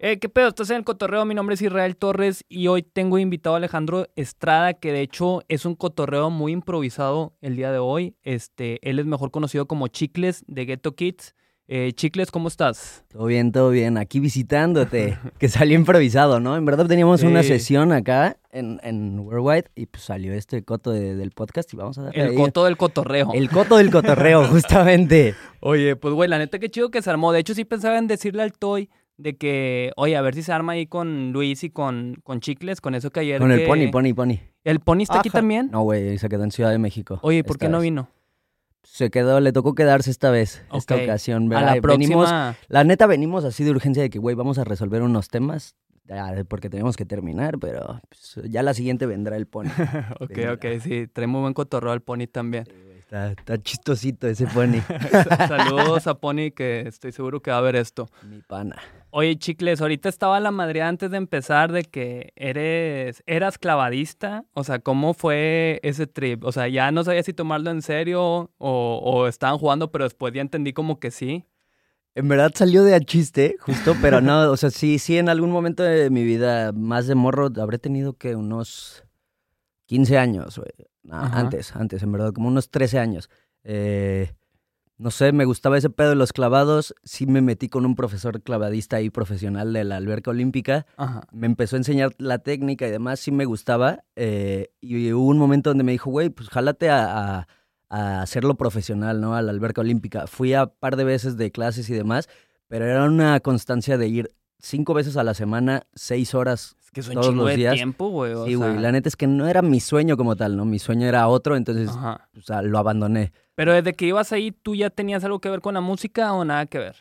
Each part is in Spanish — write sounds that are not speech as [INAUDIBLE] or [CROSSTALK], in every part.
Eh, ¿Qué pedo? Estás en el cotorreo. Mi nombre es Israel Torres y hoy tengo invitado a Alejandro Estrada, que de hecho es un cotorreo muy improvisado el día de hoy. Este, él es mejor conocido como Chicles de Ghetto Kids. Eh, Chicles, ¿cómo estás? Todo bien, todo bien. Aquí visitándote, [LAUGHS] que salió improvisado, ¿no? En verdad teníamos una sesión acá en, en Worldwide y pues salió este coto de- del podcast y vamos a darle El ahí. coto del cotorreo. El coto del cotorreo, [LAUGHS] justamente. Oye, pues güey, la neta qué chido que se armó. De hecho, sí pensaba en decirle al Toy de que, oye, a ver si se arma ahí con Luis y con, con Chicles, con eso que ayer. Con el pony, pony, pony. ¿El pony está aquí también? No, güey, se quedó en Ciudad de México. Oye, ¿por qué no vez. vino? Se quedó, le tocó quedarse esta vez, esta ocasión. A la Venimos, próxima. la neta venimos así de urgencia de que, güey, vamos a resolver unos temas porque tenemos que terminar, pero pues, ya la siguiente vendrá el pony. [LAUGHS] Ok, Venga. ok, sí, trae muy buen cotorreo al Pony también. Está, está chistosito ese pony, [LAUGHS] Saludos a Pony, que estoy seguro que va a ver esto. mi pana. Oye, Chicles, ahorita estaba la madre antes de empezar de que eres, eras clavadista. O sea, ¿cómo fue ese trip? O sea, ya no sabía si tomarlo en serio o, o estaban jugando, pero después ya entendí como que sí. En verdad salió de a chiste, justo, pero no, o sea, sí, sí, en algún momento de mi vida, más de morro, habré tenido que unos 15 años, güey. No, Ajá. antes, antes, en verdad, como unos 13 años. Eh, no sé, me gustaba ese pedo de los clavados. Sí me metí con un profesor clavadista ahí profesional de la alberca olímpica. Ajá. Me empezó a enseñar la técnica y demás, sí me gustaba. eh, y hubo un momento donde me dijo, güey, pues jálate a, a- a hacerlo profesional, ¿no? A la alberca olímpica. Fui a par de veces de clases y demás, pero era una constancia de ir cinco veces a la semana, seis horas. Es que es un Todos chingo de días. tiempo, güey. Sí, güey. sea, La neta es que no era mi sueño como tal, ¿no? Mi sueño era otro, entonces Ajá. o sea, lo abandoné. Pero desde que ibas ahí, ¿tú ya tenías algo que ver con la música o nada que ver?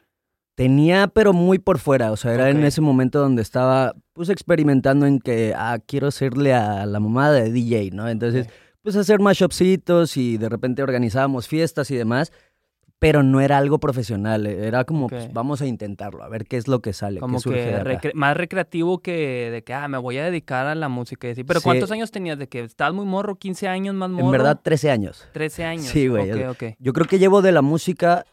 Tenía, pero muy por fuera. O sea, era en ese momento donde estaba, pues, experimentando en que, ah, quiero serle a la mamada de DJ, ¿no? Entonces, Ok. pues, hacer shopsitos y de repente organizábamos fiestas y demás, pero no era algo profesional. Era como, pues, vamos a intentarlo, a ver qué es lo que sale, Como qué surge que de acá. recre- más recreativo que de que, ah, me voy a dedicar a la música y así. Pero Sí. ¿cuántos años tenías? ¿De que estabas muy morro? ¿15 años más morro? En verdad, 13 años. 13 años. Sí, güey. Ok, ok. Yo creo que llevo de la música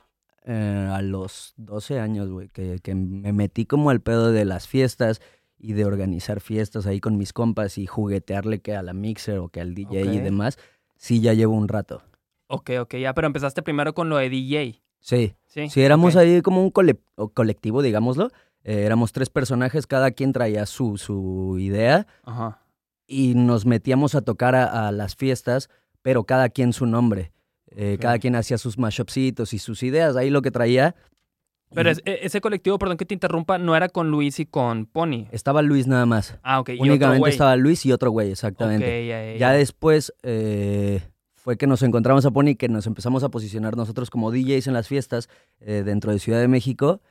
eh, a los 12 años, güey, que, que me metí como al pedo de las fiestas y de organizar fiestas ahí con mis compas y juguetearle que a la mixer o que al DJ y demás. Sí, ya llevo un rato. Ok, ok, ya, pero empezaste primero con lo de DJ. Sí, Sí. sí, éramos ahí como un cole- colectivo, digámoslo. Eh, éramos tres personajes, cada quien traía su, su idea Ajá. y nos metíamos a tocar a, a las fiestas, pero cada quien su nombre. Eh. Cada quien hacía sus mashupsitos y sus ideas, ahí lo que traía. Pero Y es- e- ese colectivo, perdón que te interrumpa, no era con Luis y con Pony. Estaba Luis nada más. Ah, ok. y otro Únicamente estaba Luis y otro güey, exactamente. ya. después eh, fue que nos encontramos a Pony, que nos empezamos a posicionar nosotros como DJs en las fiestas eh, dentro de Ciudad de México.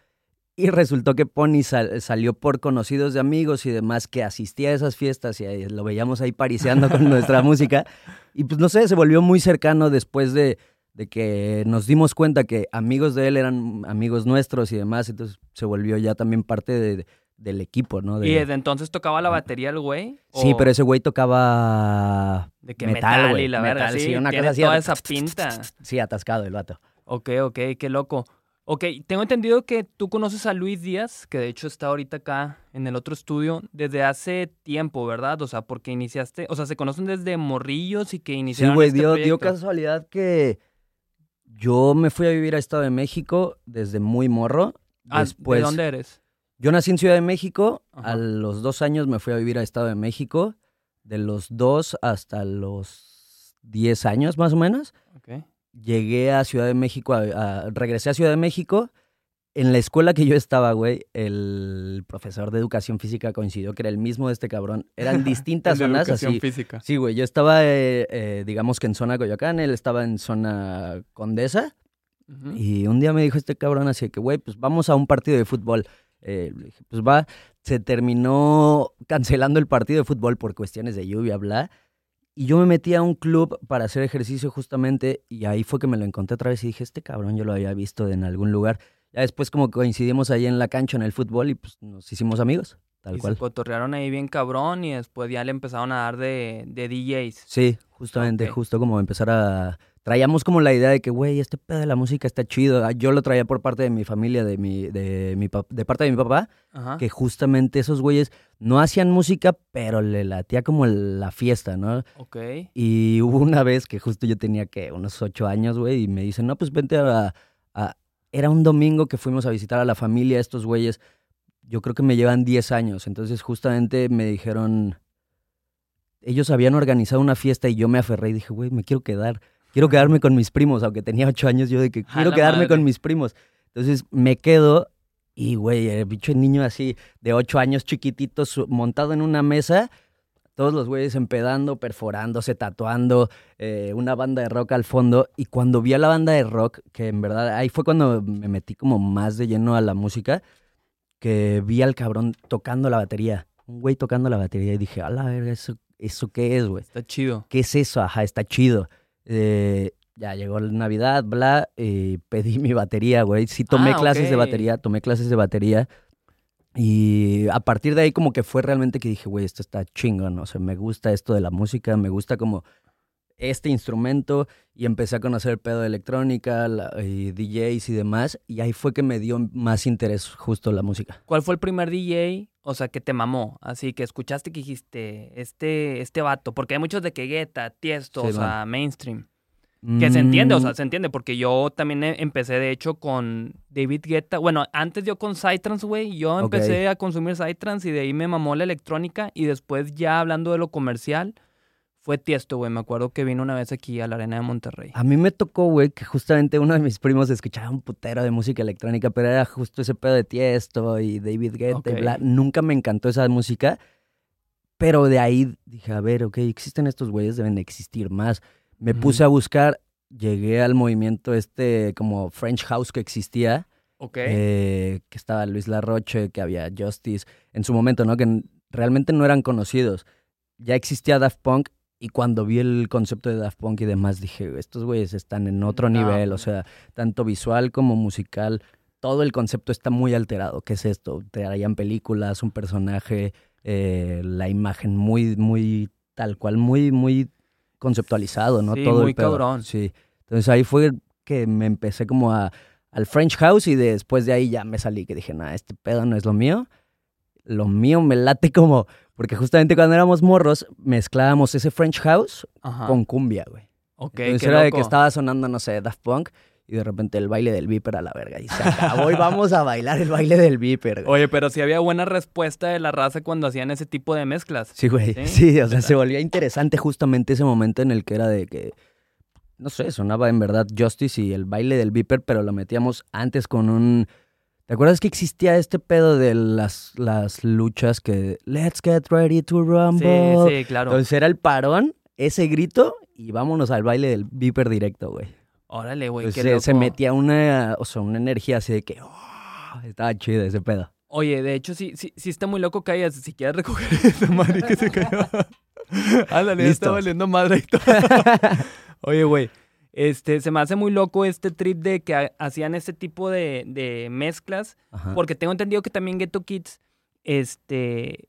Y resultó que Pony sal- salió por conocidos de amigos y demás que asistía a esas fiestas y ahí lo veíamos ahí pariseando con nuestra [LAUGHS] música. Y pues no sé, se volvió muy cercano después de, de que nos dimos cuenta que amigos de él eran amigos nuestros y demás. Entonces se volvió ya también parte de- del equipo, ¿no? De- ¿Y desde entonces tocaba la batería el güey? Sí, ¿O pero ese güey tocaba De que metal, metal, güey, y la metal, verga, sí, sí, una tiene cosa así toda esa pinta. Sí, atascado el vato. Ok, ok, qué loco. Ok, tengo entendido que tú conoces a Luis Díaz, que de hecho está ahorita acá en el otro estudio, desde hace tiempo, ¿verdad? O sea, porque iniciaste, o sea, se conocen desde morrillos y que Sí, iniciaron güey, este dio, casualidad que yo me fui a vivir a Estado de México desde muy morro. Ah, Después, ¿de dónde eres? Yo nací en Ciudad de México, Ajá. a los dos años me fui a vivir a Estado de México, de los dos hasta los diez años más o menos. Llegué a Ciudad de México, a- a- regresé a Ciudad de México. En la escuela que yo estaba, güey, el profesor de educación física coincidió que era el mismo de este cabrón. Eran [LAUGHS] distintas De zonas educación así. física. Sí, güey, yo estaba, eh, eh, digamos que en zona Coyoacán, él estaba en zona Condesa. Y un día me dijo este cabrón así que, güey, pues vamos a un partido de fútbol. Eh, pues va, se terminó cancelando el partido de fútbol por cuestiones de lluvia, bla. Y yo me metí a un club para hacer ejercicio justamente y ahí fue que me lo encontré otra vez y dije, este cabrón yo lo había visto en algún lugar. Ya después como coincidimos ahí en la cancha en el fútbol y pues nos hicimos amigos, tal y cual. se cotorrearon ahí bien cabrón y después ya le empezaron a dar de, de DJs. Sí, justamente, justo como empezar a traíamos como la idea de que, güey, este pedo de la música está chido. Ah, Yo lo traía por parte de mi familia, de mi, de mi de parte de mi papá, Ajá. que justamente esos güeyes no hacían música, pero le latía como la fiesta, ¿no? Ok. Y hubo una vez que justo yo tenía que unos ocho años, güey, y me dicen, no, pues vente a, a- Era un domingo que fuimos a visitar a la familia, estos güeyes, yo creo que me llevan 10 años, entonces justamente me dijeron, ellos habían organizado una fiesta y yo me aferré y dije, güey, me quiero quedar, quiero quedarme con mis primos, aunque tenía ocho años, yo de que quiero quedarme madre. con mis primos. Entonces me quedo y, güey, el bicho niño así de ocho años chiquitito, montado en una mesa, todos los güeyes empedando, perforándose, tatuando, eh, una banda de rock al fondo. Y cuando vi a la banda de rock, que en verdad ahí fue cuando me metí como más de lleno a la música, que vi al cabrón tocando la batería. Un güey tocando la batería y dije, a la verga, ¿eso, ¿eso qué es, güey? Está chido. ¿Qué es eso? Ajá, está chido. Eh, ya llegó la Navidad, bla, y pedí [LAUGHS] mi batería, güey. Sí tomé Ah, clases de ok. batería, tomé clases de batería. Y a partir de ahí como que fue realmente que dije, güey, esto está chingón, o sea, me gusta esto de la música, me gusta como este instrumento y empecé a conocer el pedo de electrónica la- y DJs y demás y ahí fue que me dio más interés justo la música. ¿Cuál fue el primer DJ, o sea, que te mamó? Así que escuchaste que dijiste, este, este vato, porque hay muchos de que Guetta, Tiesto, Sí, o sea, mainstream. Mm, Que se entiende, o sea, se entiende, porque yo también e- empecé, de hecho, con David Guetta. Bueno, antes yo con Psytrance, güey, yo empecé a consumir Psytrance y de ahí me mamó la electrónica. Y después, ya hablando de lo comercial, fue Tiesto, güey. Me acuerdo que vino una vez aquí a la Arena de Monterrey. A mí me tocó, güey, que justamente uno de mis primos escuchaba un putero de música electrónica, pero era justo ese pedo de Tiesto y David Guetta y Ok. bla. Nunca me encantó esa música, pero de ahí dije, a ver, ok, existen estos güeyes, deben existir más. Me puse a buscar, llegué al movimiento este como French House que existía, Ok. eh, que estaba Luis Larroche, que había Justice, en su momento, ¿no? Que realmente no eran conocidos. Ya existía Daft Punk y cuando vi el concepto de Daft Punk y demás dije, estos güeyes están en otro No, nivel, o sea, tanto visual como musical, todo el concepto está muy alterado. ¿Qué es esto? Traían películas, un personaje, eh, la imagen muy, muy tal cual, muy, muy conceptualizado, ¿no? Sí, todo muy el pedo. cabrón. Sí. Entonces ahí fue que me empecé como a, al French House y después de ahí ya me salí que dije, nah, este pedo no es lo mío. Lo mío me late como, porque justamente cuando éramos morros mezclábamos ese French House Ajá. con cumbia, güey. Ok, Entonces qué era de que estaba sonando, no sé, Daft Punk y de repente el baile del Viper a la verga. Y se acabó y vamos a bailar el baile del Viper. güey. Oye, pero sí había buena respuesta de la raza cuando hacían ese tipo de mezclas. Sí, güey. ¿Sí? Sí, o sea, se volvía interesante justamente ese momento en el que era de que, no sé, sonaba en verdad Justice y el baile del Viper, pero lo metíamos antes con un... ¿Te acuerdas que existía este pedo de las, las luchas que... Let's get ready to Sí, rumble. sí, claro. Entonces era el parón, ese grito y vámonos al baile del Viper directo, güey. Órale, güey, qué se, loco. se metía una, o sea, una energía así de que... oh, estaba chido ese pedo. Oye, de hecho, sí, sí, sí está muy loco que hayas, si quieres recoger [LAUGHS] esa madre que se cayó. [LAUGHS] Ándale, ya está valiendo madre y todo. [LAUGHS] Oye, güey, este, se me hace muy loco este trip de que ha- hacían este tipo de, de mezclas, Ajá. porque tengo entendido que también Ghetto Kids, este,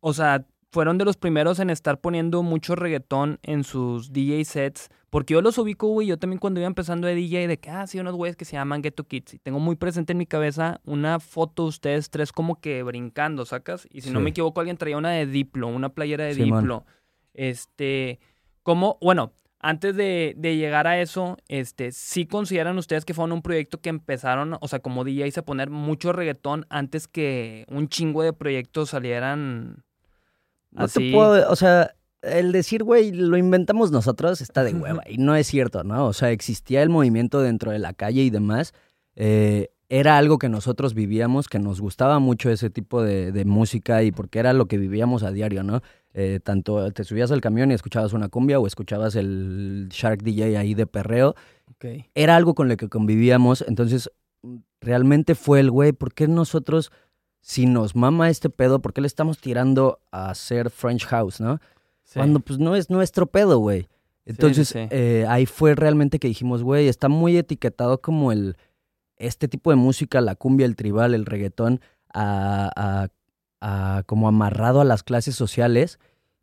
o sea, fueron de los primeros en estar poniendo mucho reggaetón en sus DJ sets, porque yo los ubico, güey, yo también cuando iba empezando de DJ, de que, ah, sí, unos güeyes que se llaman Ghetto Kids, y tengo muy presente en mi cabeza una foto de ustedes tres como que brincando, ¿sacas? Y si no me equivoco, alguien traía una de Diplo, una playera de. Diplo. Este, como, bueno, antes de, de llegar a eso, este, ¿sí consideran ustedes que fue un proyecto que empezaron, o sea, como DJs a poner mucho reggaetón antes que un chingo de proyectos salieran No así? te puedo, o sea, el decir, güey, lo inventamos nosotros está de hueva. Y no es cierto, ¿no? O sea, existía el movimiento dentro de la calle y demás. eh, era algo que nosotros vivíamos, que nos gustaba mucho ese tipo de, de música y porque era lo que vivíamos a diario, ¿no? Eh, tanto te subías al camión y escuchabas una cumbia o escuchabas el Shark DJ ahí de perreo. Era algo con lo que convivíamos. Entonces, realmente fue el, güey, ¿por qué nosotros, si nos mama este pedo, por qué le estamos tirando a hacer French House, ¿no? Sí. Cuando pues no es nuestro pedo, güey. Entonces sí, sí. eh, ahí fue realmente que dijimos, güey, está muy etiquetado como el este tipo de música, la cumbia, el tribal, el reggaetón, a, a- a- como amarrado a las clases sociales.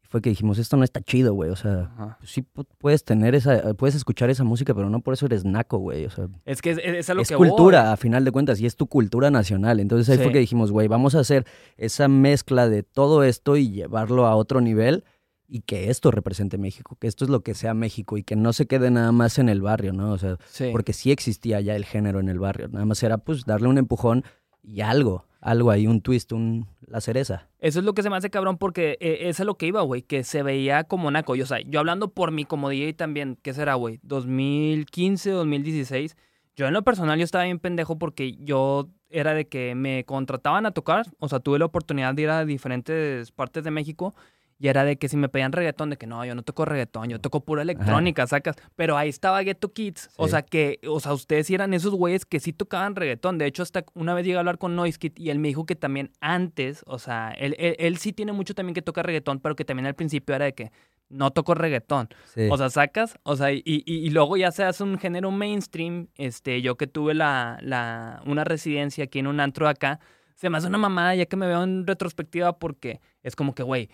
fue que dijimos, esto no está chido, güey. O sea, pues sí pu- puedes tener esa, puedes escuchar esa música, pero no por eso eres naco, güey. O sea, Es que es, es a lo es que cultura, voy. a final de cuentas, y es tu cultura nacional. Entonces ahí Sí. fue que dijimos, güey, vamos a hacer esa mezcla de todo esto y llevarlo a otro nivel y que esto represente México, que esto es lo que sea México y que no se quede nada más en el barrio, ¿no? O sea, Sí. porque sí existía ya el género en el barrio. Nada más era pues darle un empujón y algo, algo ahí, un twist, un, la cereza. Eso es lo que se me hace cabrón porque eh, es a lo que iba, güey, que se veía como naco. Yo, o sea, yo hablando por mí como DJ también, ¿qué será, güey? 2015, 2016. Yo en lo personal yo estaba bien pendejo porque yo era de que me contrataban a tocar, o sea, tuve la oportunidad de ir a diferentes partes de México y era de que si me pedían reggaetón, de que no, yo no toco reggaetón, yo toco pura electrónica, sacas. Pero ahí estaba Ghetto Kids, o sea, que, o sea, ustedes sí eran esos güeyes que sí tocaban reggaetón. De hecho, hasta una vez llegué a hablar con Noise Kid y él me dijo que también antes, o sea, él, él, él sí tiene mucho también que toca reggaetón, pero que también al principio era de que no toco reggaetón. Sí. O sea, sacas, o sea, y, y, y luego ya se hace un género mainstream. Este, yo que tuve la, la, una residencia aquí en un antro acá, se me hace una mamada ya que me veo en retrospectiva porque es como que, güey,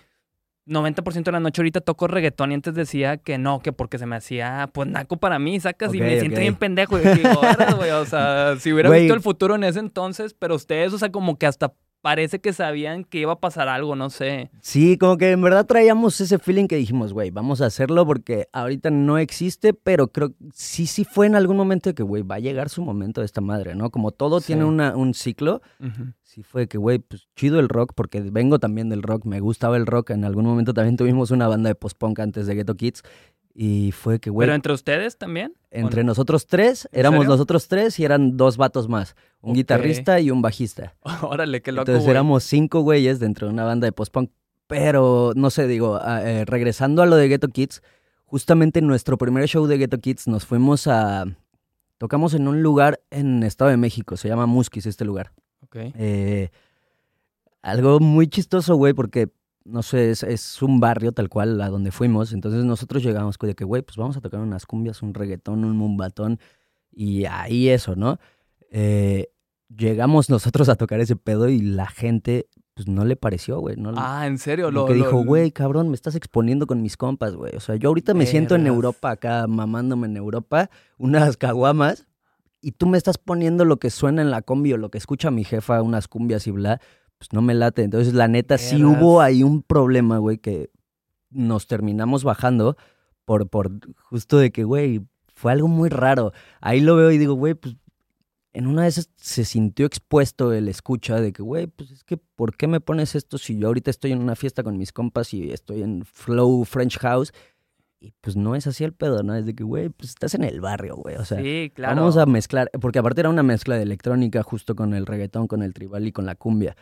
90% de la noche ahorita toco reggaetón y antes decía que no, que porque se me hacía, pues, naco para mí, sacas, y me siento bien pendejo. Y digo, [LAUGHS] "Órale, güey, o sea, si hubiera visto el futuro en ese entonces, pero ustedes, o sea, como que hasta parece que sabían que iba a pasar algo, no sé. Sí, como que en verdad traíamos ese feeling que dijimos, güey, vamos a hacerlo porque ahorita no existe, pero creo sí, sí fue en algún momento que, güey, va a llegar su momento de esta madre, ¿no? Como todo Sí. tiene una, un ciclo, sí fue que, güey, pues chido el rock, porque vengo también del rock, me gustaba el rock, en algún momento también tuvimos una banda de post-punk antes de Ghetto Kids, y fue que, güey, Pero entre ustedes también. ¿o entre no? nosotros tres, ¿En éramos serio? nosotros tres y eran dos vatos más, un guitarrista y un bajista. [LAUGHS] Órale, qué loco. Entonces éramos cinco güeyes dentro de una banda de post-punk. Pero, no sé, digo, eh, regresando a lo de Ghetto Kids, justamente en nuestro primer show de Ghetto Kids nos fuimos a... Tocamos en un lugar en Estado de México, se llama Musquis este lugar. Ok. Eh, algo muy chistoso, güey, porque, no sé, es, es un barrio tal cual a donde fuimos. Entonces nosotros llegamos de que, güey, pues vamos a tocar unas cumbias, un reggaetón, un mumbatón. Y ahí eso, ¿no? Eh, llegamos nosotros a tocar ese pedo y la gente, pues no le pareció, güey. No, Ah, ¿en serio? Lo, que lo- dijo, güey, cabrón, me estás exponiendo con mis compas, güey. O sea, yo ahorita me siento en. Europa acá, mamándome en Europa, unas caguamas, y tú me estás poniendo lo que suena en la combi o lo que escucha mi jefa, unas cumbias y bla, pues no me late. Entonces, la neta, sí hubo ahí un problema, güey, que nos terminamos bajando por, por justo de que, güey, fue algo muy raro. Ahí lo veo y digo, güey, pues en una de esas se sintió expuesto el escucha de que, güey, pues es que, ¿por qué me pones esto si yo ahorita estoy en una fiesta con mis compas y estoy en Flow French House? Y pues no es así el pedo, ¿no? Es de que, güey, pues estás en el barrio, güey. O sea, sí, claro. vamos a mezclar, porque aparte era una mezcla de electrónica justo con el reggaetón, con el tribal y con la cumbia.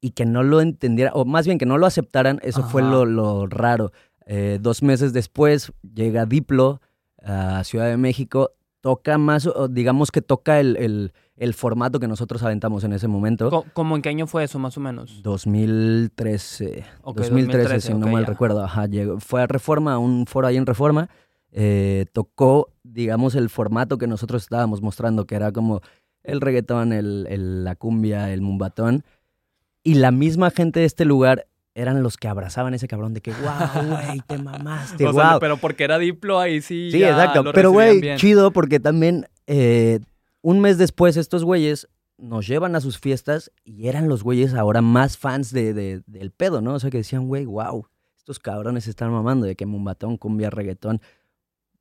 Y que no lo entendiera, o más bien que no lo aceptaran, eso fue lo, lo raro. Eh, dos meses después llega Diplo a Ciudad de México, toca más, digamos que toca el, el- el formato que nosotros aventamos en ese momento. ¿Cómo en qué año fue eso, más o menos? 2013. Ok, 2013, 2013, si no mal ya. recuerdo. Ajá, llegó, fue a Reforma, a un foro ahí en Reforma. eh, tocó, digamos, el formato que nosotros estábamos mostrando, que era como el reggaetón, el, el- la cumbia, el mumbatón. Y la misma gente de este lugar eran los que abrazaban a ese cabrón de que, wow, güey, te mamaste, [LAUGHS] O wow. sea, pero porque era Diplo ahí sí. Sí, ya exacto. lo Pero, güey, chido porque también eh, un mes después estos güeyes nos llevan a sus fiestas y eran los güeyes ahora más fans de, de- del pedo, ¿no? O sea, que decían, güey, wow, estos cabrones están mamando de que mumbatón, cumbia, reggaetón.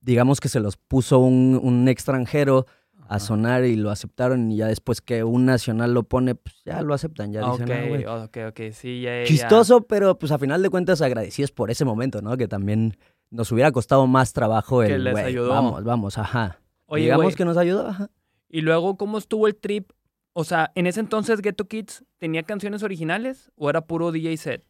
Digamos que se los puso un, un extranjero a sonar y lo aceptaron y ya después que un nacional lo pone, pues ya lo aceptan, ya dicen, "Ah, güey". Ok, ok, sí, ya. ya. Chistoso, pero pues a final de cuentas agradecidos por ese momento, ¿no? Que también nos hubiera costado más trabajo Que el, les güey, ayudó. vamos, vamos, ajá. Oye, Digamos que nos ayudó, ajá. y luego, ¿cómo estuvo el trip? O sea, en ese entonces Ghetto Kids tenía canciones originales o era puro DJ set?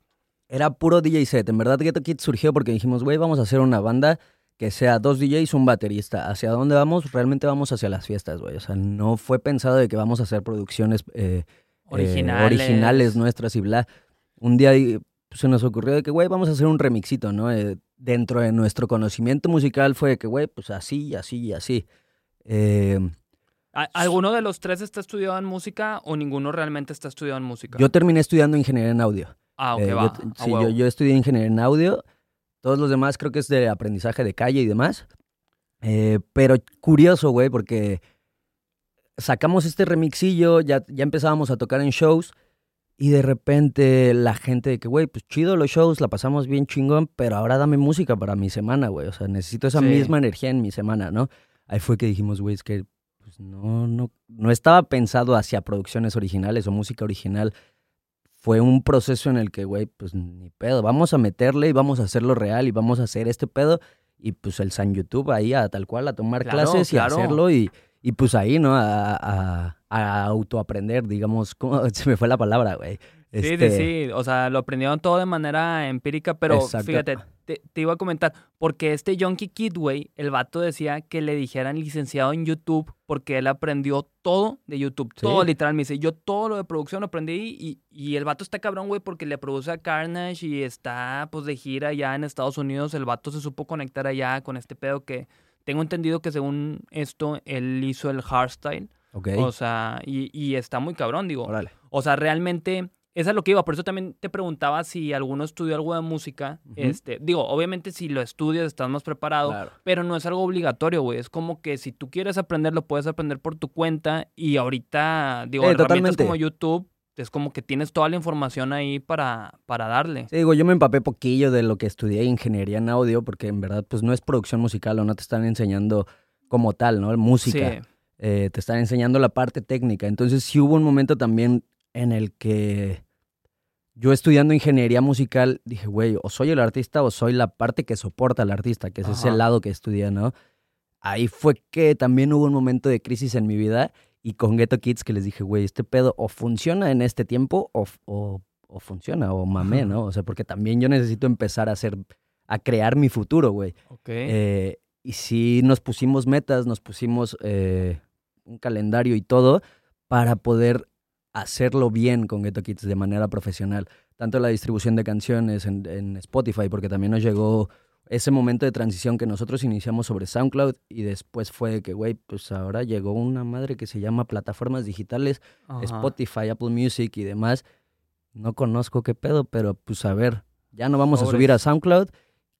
Era puro DJ set. En verdad, Ghetto Kids surgió porque dijimos, güey, vamos a hacer una banda que sea dos DJs, un baterista. ¿Hacia dónde vamos? Realmente vamos hacia las fiestas, güey. O sea, no fue pensado de que vamos a hacer producciones eh, eh, Originales. originales nuestras y bla. Un día eh, se nos ocurrió de que, güey, vamos a hacer un remixito, ¿no? Eh, dentro de nuestro conocimiento musical fue de que, güey, pues así, así, así. Eh, ¿A- ¿Alguno de los tres está estudiado en música o ninguno realmente está estudiado en música? yo terminé estudiando ingeniería en audio. Ah, ok, Eh, va. yo, sí, yo, yo estudié ingeniería en audio. Todos los demás creo que es de aprendizaje de calle y demás. Eh, pero curioso, güey, porque sacamos este remixillo, ya, ya empezábamos a tocar en shows y de repente la gente de que, güey, pues chido los shows, la pasamos bien chingón, pero ahora dame música para mi semana, güey. O sea, necesito esa Sí. misma energía en mi semana, ¿no? Ahí fue que dijimos, güey, es que pues, no, no, no estaba pensado hacia producciones originales o música original. Fue un proceso en el que, güey, pues ni pedo, vamos a meterle y vamos a hacerlo real y vamos a hacer este pedo. Y pues el San YouTube ahí a tal cual a tomar Claro, clases y a hacerlo y, y pues ahí, ¿no? A, a, a autoaprender, digamos, [LAUGHS] ¿cómo? se me fue la palabra, güey. Sí, Este, sí, sí. O sea, lo aprendieron todo de manera empírica, pero Exacto. fíjate, te, te iba a comentar, porque este Yonky Kid, güey, el vato decía que le dijeran licenciado en YouTube porque él aprendió todo de YouTube. Sí. Todo literal. Me dice, yo todo lo de producción lo aprendí y, y el vato está cabrón, güey, porque le produce a Carnage y está, pues, de gira allá en Estados Unidos. El vato se supo conectar allá con este pedo que tengo entendido que según esto, él hizo el hardstyle. Ok. O sea, y, y está muy cabrón, digo. Órale. O sea, realmente, esa es lo que iba. Por eso también te preguntaba si alguno estudió algo de música. Este, digo, obviamente si lo estudias estás más preparado, Claro. pero no es algo obligatorio, güey. Es como que si tú quieres aprender, lo puedes aprender por tu cuenta. Y ahorita, digo, Eh, herramientas totalmente. como YouTube, es como que tienes toda la información ahí para, para darle. Sí, digo, yo me empapé poquillo de lo que estudié ingeniería en audio, porque en verdad, pues no es producción musical o no te están enseñando como tal, ¿no? Música. Sí. Eh, te están enseñando la parte técnica. Entonces, sí hubo un momento también en el que yo estudiando ingeniería musical dije, güey, o soy el artista o soy la parte que soporta al artista, que es ese Ajá. lado que estudia, ¿no? Ahí fue que también hubo un momento de crisis en mi vida y con Ghetto Kids que les dije, güey, este pedo o funciona en este tiempo o, o, o funciona o mamé, Ajá. ¿no? O sea, porque también yo necesito empezar a hacer, a crear mi futuro, güey. Ok. Eh, y sí nos pusimos metas, nos pusimos eh, un calendario y todo para poder hacerlo bien con Ghetto Kids de manera profesional. Tanto la distribución de canciones en, en Spotify, porque también nos llegó ese momento de transición que nosotros iniciamos sobre SoundCloud y después fue que, güey, pues ahora llegó una madre que se llama plataformas digitales, Ajá. Spotify, Apple Music y demás. No conozco qué pedo, pero pues a ver, ya no vamos a subir a SoundCloud,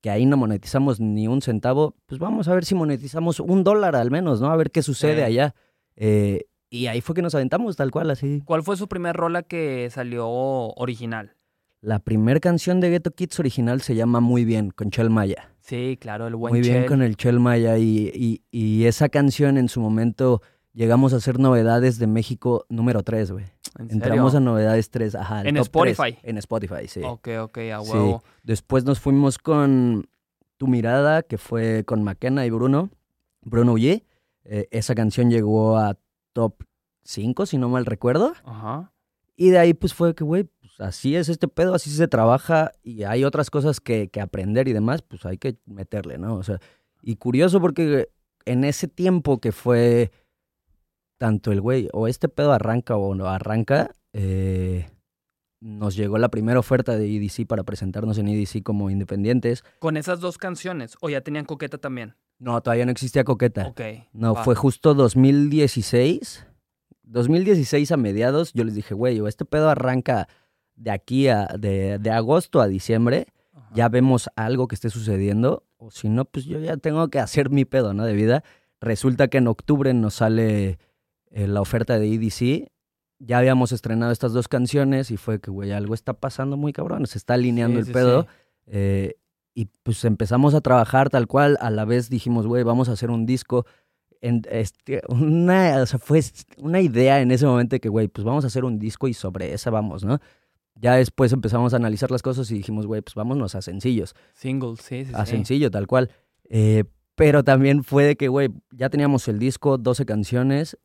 que ahí no monetizamos ni un centavo, pues vamos a ver si monetizamos un dólar al menos, ¿no? A ver qué sucede Sí. allá. Eh, y ahí fue que nos aventamos tal cual, así. ¿Cuál fue su primer rola que salió original? La primera canción de Ghetto Kids original se llama Muy Bien, con Chel Maya. Sí, claro, el buen Muy bien con el Chel Maya y, y- y esa canción en su momento llegamos a hacer novedades de México número 3, güey. ¿En Entramos a serio? novedades 3, ajá. ¿En Spotify? 3. En Spotify, sí. Ok, ok, a Sí. huevo. Después nos fuimos con Tu Mirada, que fue con McKenna y Bruno, Bruno Ullé. Eh, esa canción llegó a top 5, si no mal recuerdo. Ajá. Y de ahí pues fue que, güey, pues así es este pedo, así se trabaja y hay otras cosas que, que aprender y demás, pues hay que meterle, ¿no? O sea, y curioso porque en ese tiempo que fue tanto el güey, o este pedo arranca o no arranca, eh, nos llegó la primera oferta de EDC para presentarnos en EDC como independientes. Con esas dos canciones, o ya tenían coqueta también. No, todavía no existía Coqueta. Ok. No, va. fue justo 2016. 2016 a mediados, yo les dije, güey, este pedo arranca de aquí a, de, de agosto a diciembre, Ajá. ya vemos algo que esté sucediendo, o si no, pues yo ya tengo que hacer mi pedo, ¿no? De vida. Resulta que en octubre nos sale eh, la oferta de EDC, ya habíamos estrenado estas dos canciones y fue que, güey, algo está pasando muy cabrón, se está alineando Sí, el sí, pedo. sí. Eh, y pues empezamos a trabajar tal cual, a la vez dijimos, güey, vamos a hacer un disco. En, este, una, o sea, fue una idea en ese momento de que, güey, pues vamos a hacer un disco y sobre esa vamos, ¿no? Ya después empezamos a analizar las cosas y dijimos, güey, pues vámonos a sencillos, Single, sí, sí, a sí. sencillo, tal cual. Eh, pero también fue de que, güey, ya teníamos el disco, 12 canciones,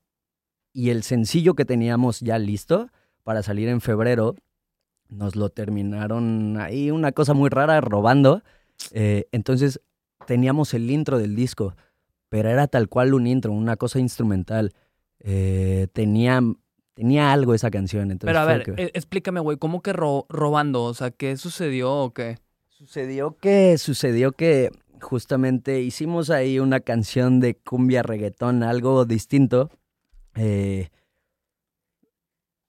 y el sencillo que teníamos ya listo para salir en febrero, nos lo terminaron ahí, una cosa muy rara, robando. Eh, entonces teníamos el intro del disco, pero era tal cual un intro, una cosa instrumental. Eh, tenía, tenía algo esa canción. Entonces Pero a ver, que- eh, explícame, güey, ¿cómo que ro- robando? O sea, ¿qué sucedió o qué? Sucedió que, sucedió que justamente hicimos ahí una canción de cumbia reggaetón, algo distinto. eh,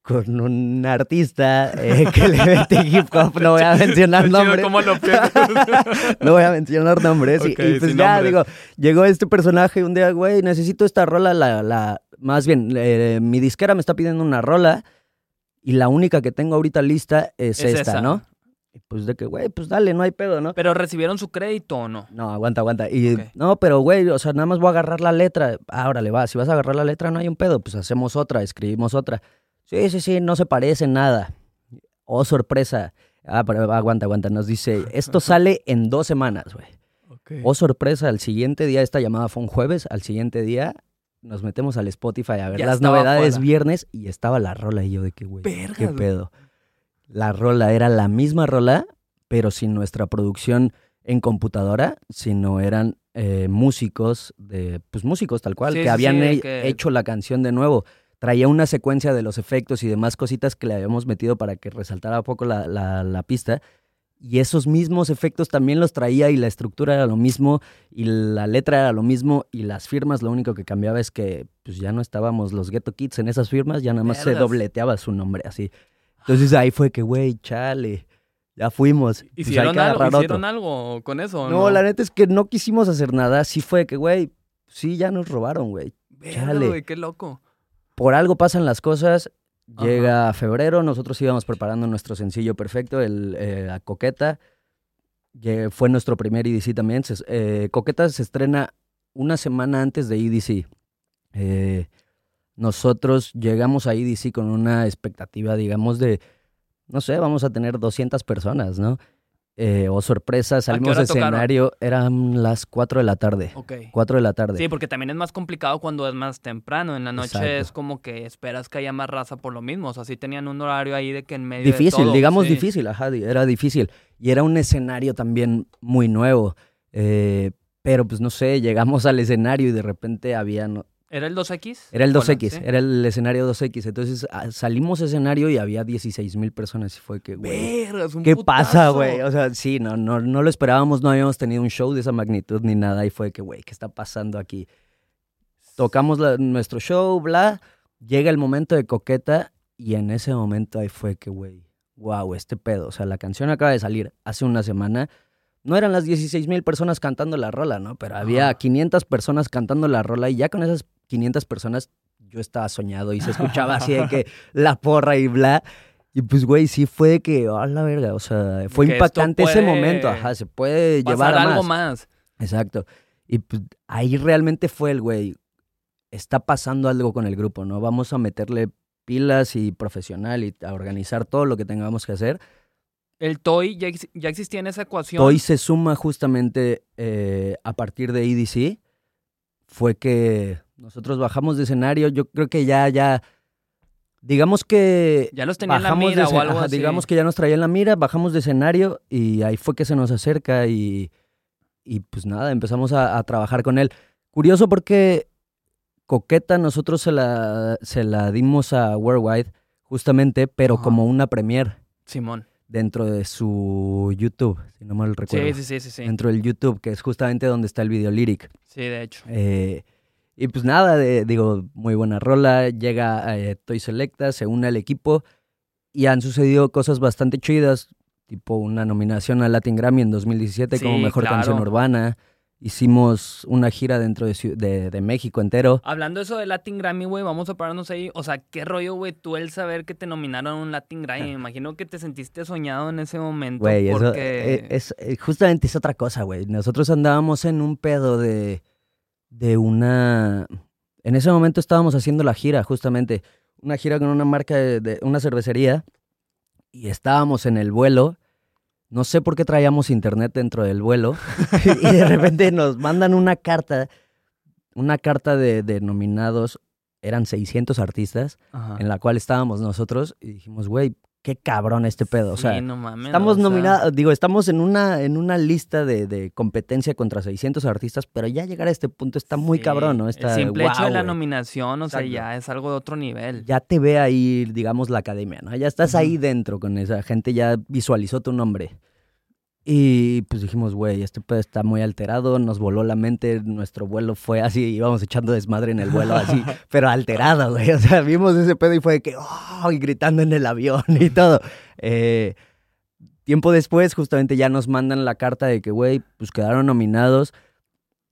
con un artista eh, que le mete [LAUGHS] hip hop, no voy a mencionar nombres. ¿Cómo lo [LAUGHS] no voy a mencionar nombres. y- pues ya, digo, llegó este personaje un día, güey, necesito esta rola, la, la, más bien, eh, mi disquera me está pidiendo una rola y la única que tengo ahorita lista es, Es esta, esa. ¿no? Y pues de que, güey, pues dale, no hay pedo, ¿no? ¿Pero recibieron su crédito o no? No, aguanta, aguanta. Y no, pero güey, o sea, nada más voy a agarrar la letra. Ahora le va, si vas a agarrar la letra no hay un pedo, pues hacemos otra, escribimos otra. Sí, sí, sí, no se parece en nada. Oh, sorpresa. Ah, pero aguanta, aguanta. Nos dice, esto [LAUGHS] sale en dos semanas, güey. Oh, sorpresa, al siguiente día, esta llamada fue un jueves, al siguiente día nos metemos al Spotify a ver Ya las novedades fuera. viernes y estaba la rola y yo de que, güey, qué pedo. La rola era la misma rola, pero sin nuestra producción en computadora, sino eran eh, músicos de, pues músicos tal cual, Sí, que habían sí, de he- que- hecho la canción de nuevo. Traía una secuencia de los efectos y demás cositas que le habíamos metido para que resaltara un poco la, la- la pista. Y esos mismos efectos también los traía y la estructura era lo mismo y la letra era lo mismo y las firmas lo único que cambiaba es que pues ya no estábamos los Ghetto Kids en esas firmas, ya nada más se dobleteaba su nombre así. Entonces ahí fue que, güey, chale, ya fuimos. Pues ¿Hicieron, que algo, ¿hicieron algo con eso? o No, la neta es que no quisimos hacer nada. Sí fue que, güey, sí, ya nos robaron, güey. Chale. güey, qué loco. Por algo pasan las cosas. Ajá. Llega febrero, nosotros íbamos preparando nuestro sencillo perfecto, el eh, a Coqueta. Lle- Fue nuestro primer EDC también. Se- eh, Coqueta se estrena una semana antes de EDC. Eh, nosotros llegamos a EDC con una expectativa, digamos, de, no sé, vamos a tener 200 personas, ¿no? Eh, o sorpresa, salimos de tocaron? escenario, eran las 4 de la tarde. Ok. 4 de la tarde. Sí, porque también es más complicado cuando es más temprano. En la noche Exacto. es como que esperas que haya más raza por lo mismo. O sea, sí tenían un horario ahí de que en medio de Difícil, todo, digamos sí. difícil, ajá, era difícil. Y era un escenario también muy nuevo. eh, pero pues no sé, llegamos al escenario y de repente había... no- ¿Era el 2X? era el Bueno, 2X, sí. era el escenario 2X. Entonces ah, salimos a escenario y había 16 mil personas y fue que, güey... ¿Qué pasa, güey? O sea, sí, no, no, no lo esperábamos, no habíamos tenido un show de esa magnitud ni nada y fue que, güey, ¿qué está pasando aquí? Tocamos la- nuestro show, bla, llega el momento de coqueta y en ese momento ahí fue que, güey, wow, este pedo. O sea, la canción acaba de salir hace una semana. No eran las 16 mil personas cantando la rola, ¿no? Pero había Ajá. 500 personas cantando la rola y ya con esas 500 personas yo estaba soñado y se escuchaba así de que [LAUGHS] la porra y bla. Y pues, güey, sí fue de que, a la verga, o sea, fue Que impactante ese momento, ajá, se puede llevar a algo más. más. Exacto. Y pues ahí realmente fue el güey, está pasando algo con el grupo, ¿no? Vamos a meterle pilas y profesional y a organizar todo lo que tengamos que hacer. El TOY ya, ex- ya existía en esa ecuación. Hoy se suma justamente eh, a partir de EDC. Fue que nosotros bajamos de escenario. Yo creo que ya, ya, digamos que ya los tenía en la mira o algo ajá, así. digamos que ya nos traía en la mira, bajamos de escenario y ahí fue que se nos acerca y, y pues nada, empezamos a, a trabajar con él. Curioso porque Coqueta nosotros se la, se la dimos a Worldwide justamente, pero Ajá. como una premiere Simón. Dentro de su YouTube, si no mal recuerdo. Sí, sí, sí, sí. Dentro del YouTube, que es justamente donde está el video lyric. Sí, de hecho. Eh, y pues nada, de- digo, muy buena rola. Llega eh, Toy Selecta, se une al equipo y han sucedido cosas bastante chidas, tipo una nominación al Latin Grammy en 2017 como Sí, mejor claro. canción urbana. Hicimos una gira dentro de, de, de México entero. Hablando eso de Latin Grammy, güey, vamos a pararnos ahí. O sea, qué rollo, güey, tú el saber que te nominaron a un Latin Grammy. Me [LAUGHS] imagino que te sentiste soñado en ese momento. Güey, eso porque... eh, es, eh, justamente es otra cosa, güey. Nosotros andábamos en un pedo de, de una... En ese momento estábamos haciendo la gira, justamente. Una gira con una marca de, de una cervecería. Y estábamos en el vuelo. No sé por qué traíamos internet dentro del vuelo. [LAUGHS] y de repente nos mandan una carta. Una carta de, de nominados. Eran 600 artistas. Ajá. En la cual estábamos nosotros. Y dijimos, güey, qué cabrón este pedo. O sea, Sí, no mames, Estamos sea, nominados, digo, estamos en una, en una lista de, de competencia contra 600 artistas, pero ya llegar a este punto está muy sí, cabrón, ¿no? Está, el simple hecho de la nominación, o sea, ya es algo de otro nivel. Ya te ve ahí, digamos, la academia, ¿no? Ya estás ahí dentro con esa gente, ya visualizó tu nombre. Y pues dijimos, güey, este pedo está muy alterado, nos voló la mente, nuestro vuelo fue así, íbamos echando desmadre en el vuelo así, [LAUGHS] pero alterado, güey. [LAUGHS] O sea, vimos ese pedo y fue de que, oh, y gritando en el avión [LAUGHS] y todo. Eh, tiempo después, justamente ya nos mandan la carta de que, güey, pues quedaron nominados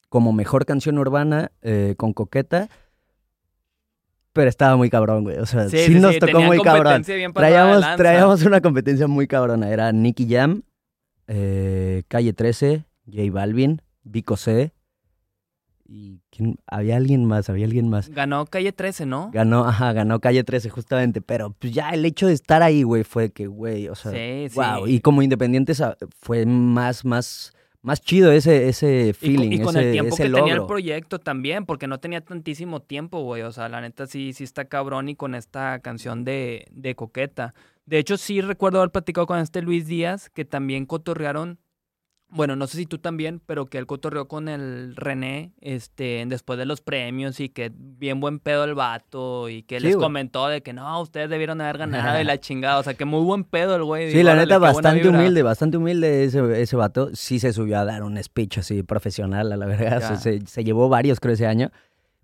como mejor canción urbana eh, con Coqueta. Pero estaba muy cabrón, güey. O sea, sí, nos tocó muy cabrón. Traíamos, traíamos una competencia muy cabrona. Era Nicky Jam, eh, Calle 13, J Balvin, Vico C. ¿Y quién? había alguien más? Había alguien más. Ganó Calle 13, ¿no? Ganó, ajá, ganó Calle 13 justamente. Pero pues ya el hecho de estar ahí, güey, fue que, güey, o sea, sí, wow. Y como independientes fue más, más, más chido ese, ese feeling. Y, con, el tiempo que tenía el proyecto también, porque no tenía tantísimo tiempo, güey. O sea, la neta sí, sí está cabrón y con esta canción de, de Coqueta. De hecho, sí recuerdo haber platicado con este Luis Díaz, que también cotorrearon. Bueno, no sé si tú también, pero que él cotorreó con el René, este, después de los premios y que bien buen pedo el vato y que les comentó de que no, ustedes debieron haber ganado y la [LAUGHS] chingada. O sea, que muy buen pedo el güey. Sí, la neta, bastante humilde, bastante humilde ese, ese vato. Sí se subió a dar un speech así profesional, a la verdad. Se, se, llevó varios, creo, ese año.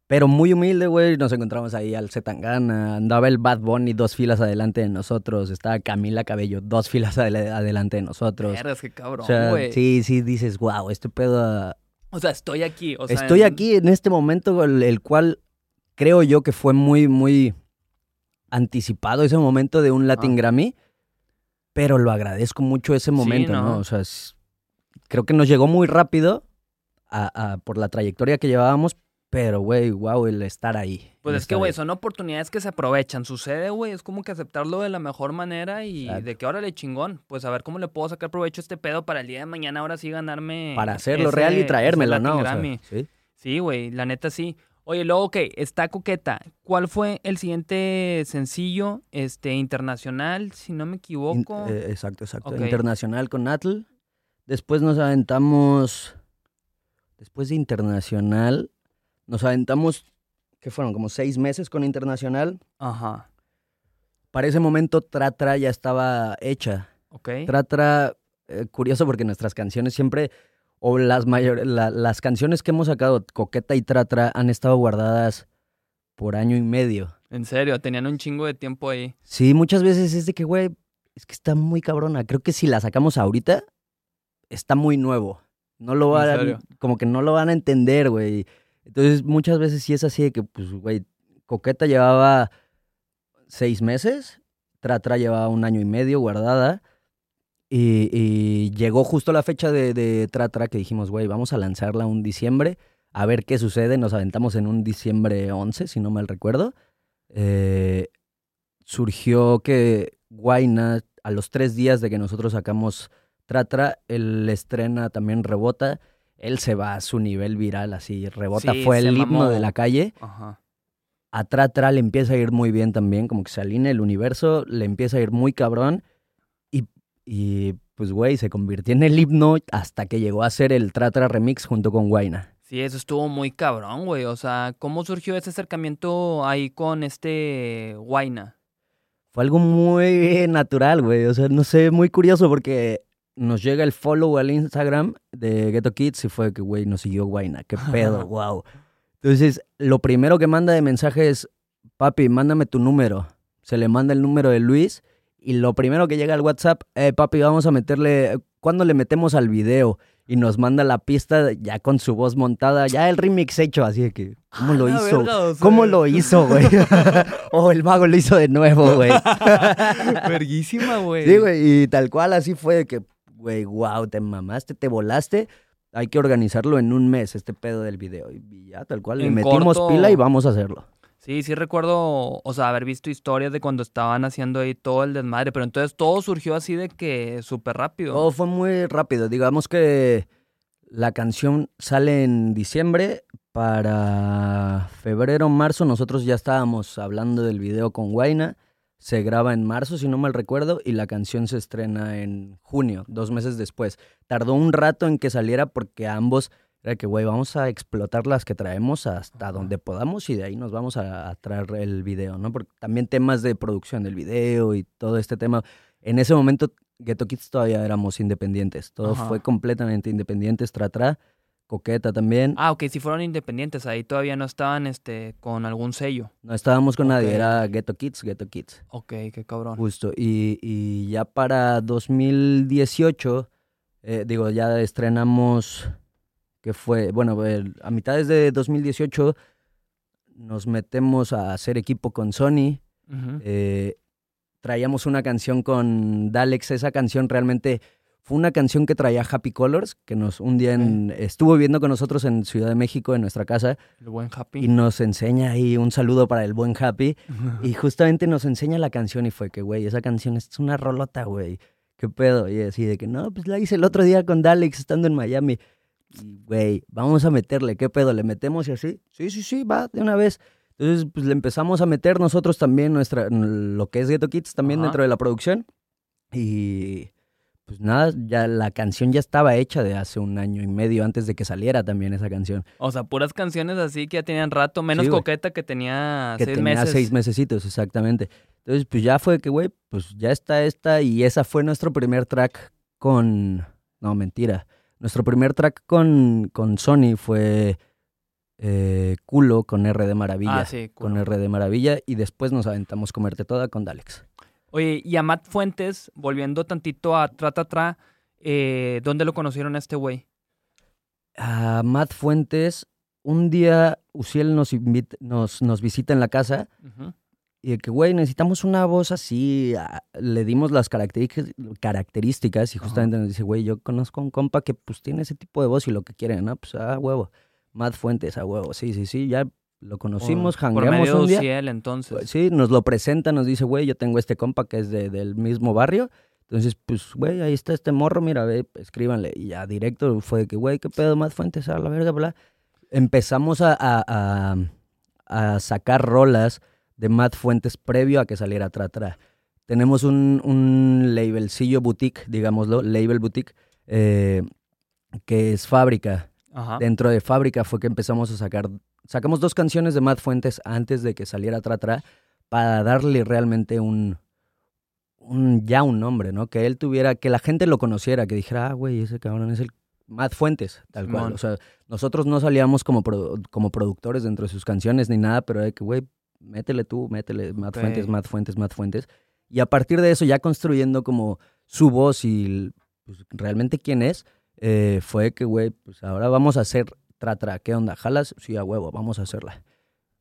Pero muy humilde, güey. Nos encontramos ahí al Zetangana. Andaba el Bad Bunny dos filas adelante de nosotros. Estaba Camila Cabello dos filas adelante de nosotros. Eres que cabrón, güey. sí, sí, dices, wow, este pedo. O sea, estoy aquí. estoy aquí en este momento, el, cual creo yo que fue muy, muy anticipado ese momento de un Latin Grammy. Pero lo agradezco mucho ese momento, ¿no? O sea, creo que nos llegó muy rápido por la trayectoria que llevábamos, pero, güey, wow, el estar ahí. Pues es que, güey, son oportunidades que se aprovechan. Sucede, güey, es como que aceptarlo de la mejor manera y de que ahora le chingón. Pues a ver cómo le puedo sacar provecho a este pedo para el día de mañana ahora sí ganarme. Para hacerlo real y traérmelo, ¿no? sí, güey, la neta sí. Oye, luego, ok, está coqueta. ¿Cuál fue el siguiente sencillo este, internacional, si no me equivoco? Eh, exacto, exacto. Internacional con Atl. Después nos aventamos. Después de internacional, nos aventamos, ¿qué fueron? Como seis meses con Internacional. Ajá. Para ese momento Tratra ya estaba hecha. Ok. Tratra, eh, curioso porque nuestras canciones siempre, o las mayores, las canciones que hemos sacado, Coqueta y Tratra, han estado guardadas por año y medio. En serio, tenían un chingo de tiempo ahí. Sí, muchas veces es de que, güey, es que está muy cabrona. Creo que si la sacamos ahorita, está muy nuevo. No lo van, como que no lo van a entender, güey. Entonces, muchas veces sí es así de que, pues, güey, Coqueta llevaba seis meses, Tratra llevaba un año y medio guardada. Y, llegó justo la fecha de, de Tratra que dijimos, güey, vamos a lanzarla un diciembre, a ver qué sucede. Nos aventamos en un diciembre 11, si no mal recuerdo. Eh, surgió que Guayna, a los tres días de que nosotros sacamos Tratra, él estrena también Rebota él se va a su nivel viral, así, rebota, fue el himno de la calle. Ajá. A Tratra le empieza a ir muy bien también, como que se alinea el universo, le empieza a ir muy cabrón. Y, y pues, güey, se convirtió en el himno hasta que llegó a ser el Tratra Remix junto con Guaina. Sí, eso estuvo muy cabrón, güey. O sea, ¿cómo surgió ese acercamiento ahí con este Guaina? Fue algo muy [LAUGHS] natural, güey. O sea, no sé, muy curioso porque nos llega el follow al Instagram de Ghetto Kids y fue que, güey, nos siguió Guayna. Qué pedo, [LAUGHS] wow. Entonces, lo primero que manda de mensaje es, papi, mándame tu número. Se le manda el número de Luis y lo primero que llega al WhatsApp, eh, papi, vamos a meterle, ¿cuándo le metemos al video? Y nos manda la pista ya con su voz montada, ya el remix hecho, así de que, ¿cómo lo hizo? ¿Cómo lo hizo, güey? [LAUGHS] oh, el mago lo hizo de nuevo, güey. [LAUGHS] Verguísima, güey. Sí, güey, y tal cual así fue que güey, wow, te mamaste, te volaste. Hay que organizarlo en un mes, este pedo del video. Y ya, tal cual, le metimos pila y vamos a hacerlo. Sí, sí recuerdo, o sea, haber visto historias de cuando estaban haciendo ahí todo el desmadre, pero entonces todo surgió así de que súper rápido. Todo fue muy rápido. Digamos que la canción sale en diciembre. Para febrero, marzo, nosotros ya estábamos hablando del video con Guaina se graba en marzo, si no mal recuerdo, y la canción se estrena en junio, dos meses después. Tardó un rato en que saliera porque ambos era que, güey, vamos a explotar las que traemos hasta donde podamos y de ahí nos vamos a, traer el video, ¿no? Porque también temas de producción del video y todo este tema. En ese momento Ghetto Kids todavía éramos independientes. Todo Ajá. fue completamente independientes. Tra Tra, Coqueta también. Ah, ok, si fueron independientes, ahí todavía no estaban este, con algún sello. No estábamos con nadie, Ok. era Ghetto Kids, Ghetto Kids. Ok, qué cabrón. Justo. Y, y ya para 2018, eh, digo, ya estrenamos, que fue, bueno, el- a mitades de 2018 nos metemos a hacer equipo con Sony. Eh, traíamos una canción con Dalex. Esa canción realmente fue una canción que traía Happy Colors, que nos un día en- estuvo viviendo con nosotros en Ciudad de México, en nuestra casa, El buen Happy. y nos enseña ahí un saludo para el buen Happy. [LAUGHS] Y justamente nos enseña la canción y fue que, güey, esa canción es una rolota, güey. ¿Qué pedo? Y así de que, no, pues la hice el otro día con Dalex estando en Miami. Y, güey, vamos a meterle, ¿qué pedo? ¿Le metemos y así? Sí, sí, sí, va, de una vez. Entonces, pues le empezamos a meter nosotros también nuestra, lo que es Ghetto Kids también Ajá. dentro de la producción. Y pues nada, ya la canción ya estaba hecha de hace un año y medio antes de que saliera también esa canción. O sea, puras canciones así que ya tenían rato, menos Sí, coqueta que tenía que seis tenía meses. seis mesecitos, exactamente. Entonces, pues ya fue que, güey, pues ya está esta y esa fue nuestro primer track con... No, mentira. Nuestro primer track con, con Sony fue eh, Culo con R de Maravilla. Ah, sí, Con culo. R de Maravilla y después nos aventamos Comerte Toda con Dalex. Oye, y a Matt Fuentes, volviendo tantito a Trata Tra, eh, ¿dónde lo conocieron a este güey? A Matt Fuentes, un día Uciel nos, invita- nos, nos visita en la casa. Y de que, güey, necesitamos una voz así. ah, Le dimos las características, características y justamente nos dice, güey, yo conozco a un compa que pues tiene ese tipo de voz y lo que quiere, ¿no? Pues a huevo. Matt Fuentes, a huevo. Sí, sí, sí, ya lo conocimos, jangueamos de un día. Uciel, entonces. Pues, Sí, nos lo presenta, nos dice, güey, yo tengo este compa que es de- del mismo barrio. Entonces, pues, güey, ahí está este morro, mira, ve, escríbanle. Y ya directo fue de que, güey, ¿qué pedo, Matt Fuentes? A la verga, bla. Empezamos a, a- a- a sacar rolas de Matt Fuentes previo a que saliera Tra Tra. Tenemos un, un labelcillo boutique, digámoslo, label boutique, eh, que es Fábrica. Ajá. Dentro de Fábrica fue que empezamos a sacar, sacamos dos canciones de Matt Fuentes antes de que saliera Tra Tra para darle realmente un, un ya un nombre, ¿no? Que él tuviera, que la gente lo conociera, que dijera, ah, güey, ese cabrón es el Matt Fuentes, tal cual. O sea, nosotros no salíamos como, produ- como productores dentro de sus canciones ni nada, pero de que, güey, métele tú, métele Matt. Fuentes, Matt Fuentes, Matt Fuentes. Y a partir de eso, ya construyendo como su voz y pues, realmente quién es, eh, fue que, güey, pues ahora vamos a hacer tra tra, ¿qué onda? ¿Jalas? Sí, a huevo, vamos a hacerla.